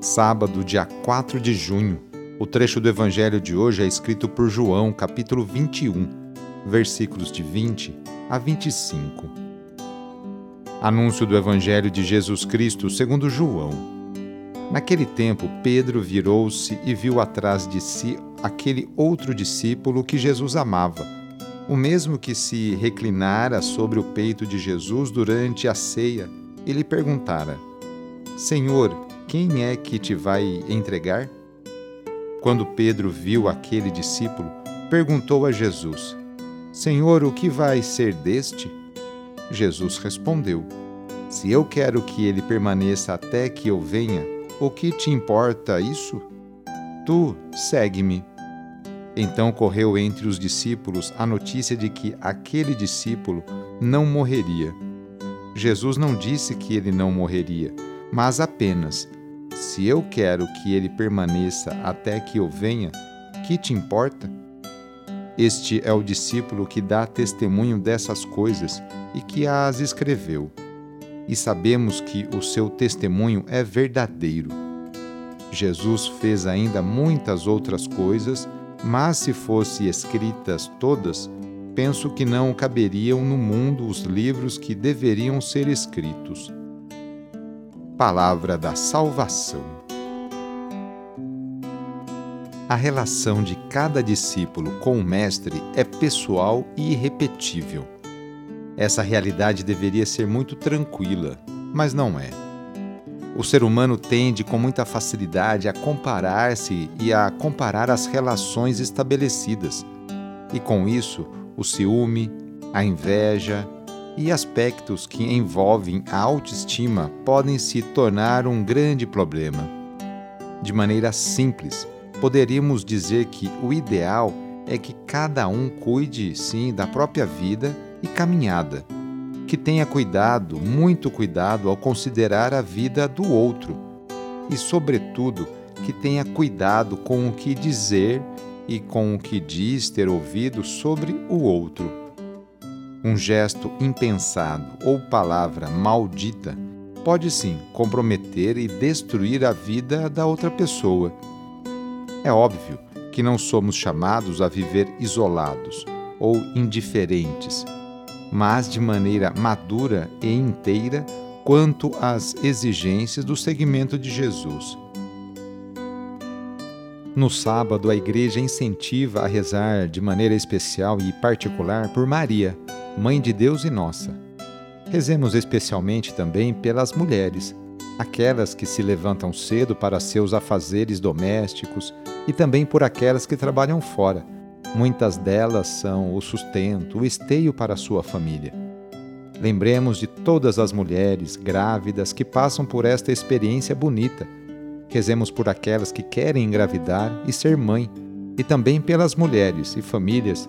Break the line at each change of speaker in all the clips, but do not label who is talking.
Sábado, dia 4 de junho. O trecho do evangelho de hoje é escrito por João, capítulo 21, versículos de 20 a 25. Anúncio do evangelho de Jesus Cristo segundo João. Naquele tempo, Pedro virou-se e viu atrás de si aquele outro discípulo que Jesus amava, o mesmo que se reclinara sobre o peito de Jesus durante a ceia e lhe perguntara: Senhor, quem é que te vai entregar? Quando Pedro viu aquele discípulo, perguntou a Jesus: Senhor, o que vai ser deste? Jesus respondeu: Se eu quero que ele permaneça até que eu venha, o que te importa isso? Tu segue-me. Então correu entre os discípulos a notícia de que aquele discípulo não morreria. Jesus não disse que ele não morreria, mas apenas: Se eu quero que ele permaneça até que eu venha, que te importa? Este é o discípulo que dá testemunho dessas coisas e que as escreveu e sabemos que o seu testemunho é verdadeiro. Jesus fez ainda muitas outras coisas, mas se fossem escritas todas, penso que não caberiam no mundo os livros que deveriam ser escritos. Palavra da Salvação. A relação de cada discípulo com o Mestre é pessoal e irrepetível. Essa realidade deveria ser muito tranquila, mas não é. O ser humano tende com muita facilidade a comparar-se e a comparar as relações estabelecidas. E com isso, o ciúme, a inveja e aspectos que envolvem a autoestima podem se tornar um grande problema. De maneira simples, poderíamos dizer que o ideal é que cada um cuide sim da própria vida e caminhada, que tenha cuidado, muito cuidado ao considerar a vida do outro e, sobretudo, que tenha cuidado com o que dizer e com o que diz ter ouvido sobre o outro. Um gesto impensado ou palavra maldita pode sim comprometer e destruir a vida da outra pessoa. É óbvio que não somos chamados a viver isolados ou indiferentes mas de maneira madura e inteira quanto às exigências do seguimento de Jesus. No sábado, a Igreja incentiva a rezar de maneira especial e particular por Maria, Mãe de Deus e nossa. Rezemos especialmente também pelas mulheres, aquelas que se levantam cedo para seus afazeres domésticos e também por aquelas que trabalham fora Muitas delas são o sustento, o esteio para a sua família. Lembremos de todas as mulheres grávidas que passam por esta experiência bonita. Rezemos por aquelas que querem engravidar e ser mãe, e também pelas mulheres e famílias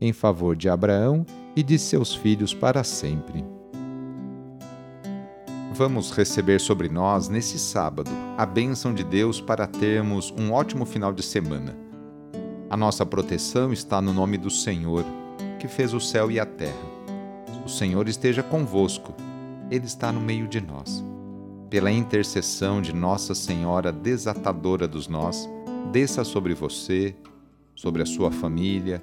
em favor de Abraão e de seus filhos para sempre. Vamos receber sobre nós, nesse sábado, a bênção de Deus para termos um ótimo final de semana. A nossa proteção está no nome do Senhor, que fez o céu e a terra. O Senhor esteja convosco, Ele está no meio de nós. Pela intercessão de Nossa Senhora Desatadora dos Nós, desça sobre você, sobre a sua família,